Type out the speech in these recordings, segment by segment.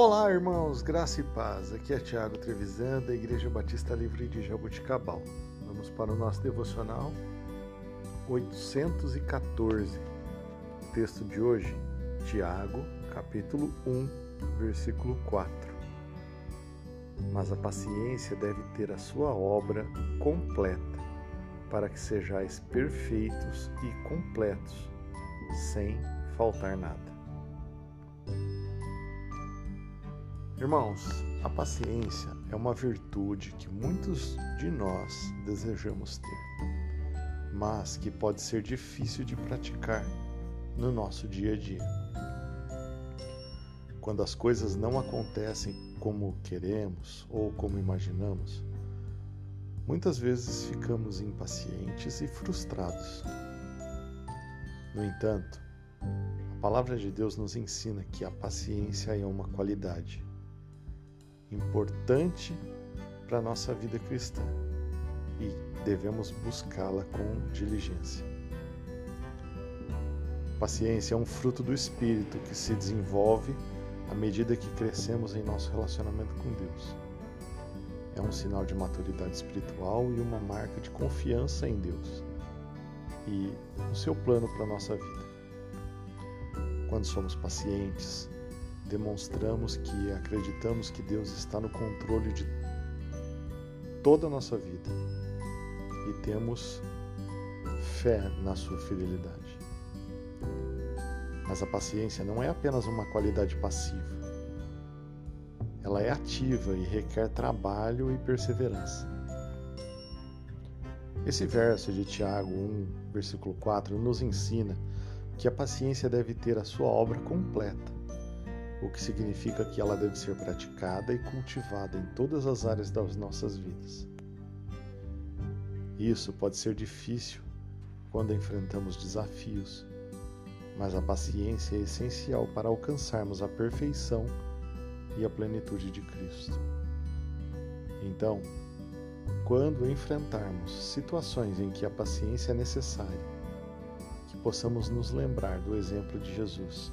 Olá, irmãos, graça e paz. Aqui é Tiago Trevisan, da Igreja Batista Livre de Jaboticabal. Vamos para o nosso devocional 814. O texto de hoje, Tiago, capítulo 1, versículo 4. Mas a paciência deve ter a sua obra completa, para que sejais perfeitos e completos, sem faltar nada. Irmãos, a paciência é uma virtude que muitos de nós desejamos ter, mas que pode ser difícil de praticar no nosso dia a dia. Quando as coisas não acontecem como queremos ou como imaginamos, muitas vezes ficamos impacientes e frustrados. No entanto, a palavra de Deus nos ensina que a paciência é uma qualidade importante para a nossa vida cristã e devemos buscá-la com diligência. Paciência é um fruto do Espírito que se desenvolve à medida que crescemos em nosso relacionamento com Deus. É um sinal de maturidade espiritual e uma marca de confiança em Deus e no seu plano para a nossa vida. Quando somos pacientes, demonstramos que acreditamos que Deus está no controle de toda a nossa vida e temos fé na sua fidelidade. Mas a paciência não é apenas uma qualidade passiva. Ela é ativa e requer trabalho e perseverança. Esse verso de Tiago 1, versículo 4, nos ensina que a paciência deve ter a sua obra completa o que significa que ela deve ser praticada e cultivada em todas as áreas das nossas vidas. Isso pode ser difícil quando enfrentamos desafios, mas a paciência é essencial para alcançarmos a perfeição e a plenitude de Cristo. Então, quando enfrentarmos situações em que a paciência é necessária, que possamos nos lembrar do exemplo de Jesus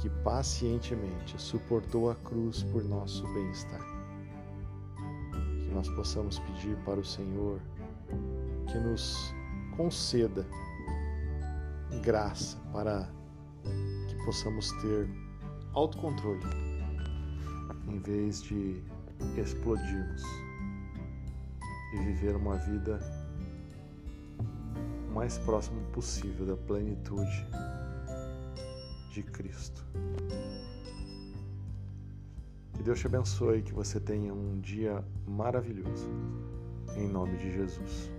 que pacientemente suportou a cruz por nosso bem-estar. Que nós possamos pedir para o Senhor que nos conceda graça para que possamos ter autocontrole em vez de explodirmos e viver uma vida o mais próximo possível da plenitude de Cristo. Que Deus te abençoe, que você tenha um dia maravilhoso. Em nome de Jesus.